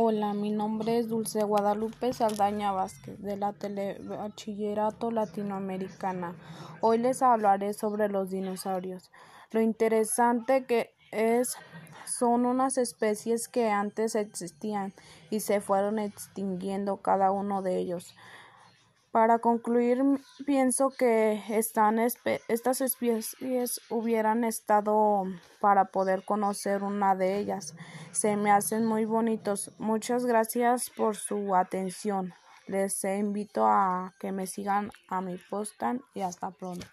Hola, mi nombre es Dulce Guadalupe Saldaña Vázquez de la Telebachillerato Latinoamericana. Hoy les hablaré sobre los dinosaurios. Lo interesante que es son unas especies que antes existían y se fueron extinguiendo cada uno de ellos. Para concluir, pienso que están estas especies hubieran estado para poder conocer una de ellas. Se me hacen muy bonitos. Muchas gracias por su atención. Les invito a que me sigan a mi postan y hasta pronto.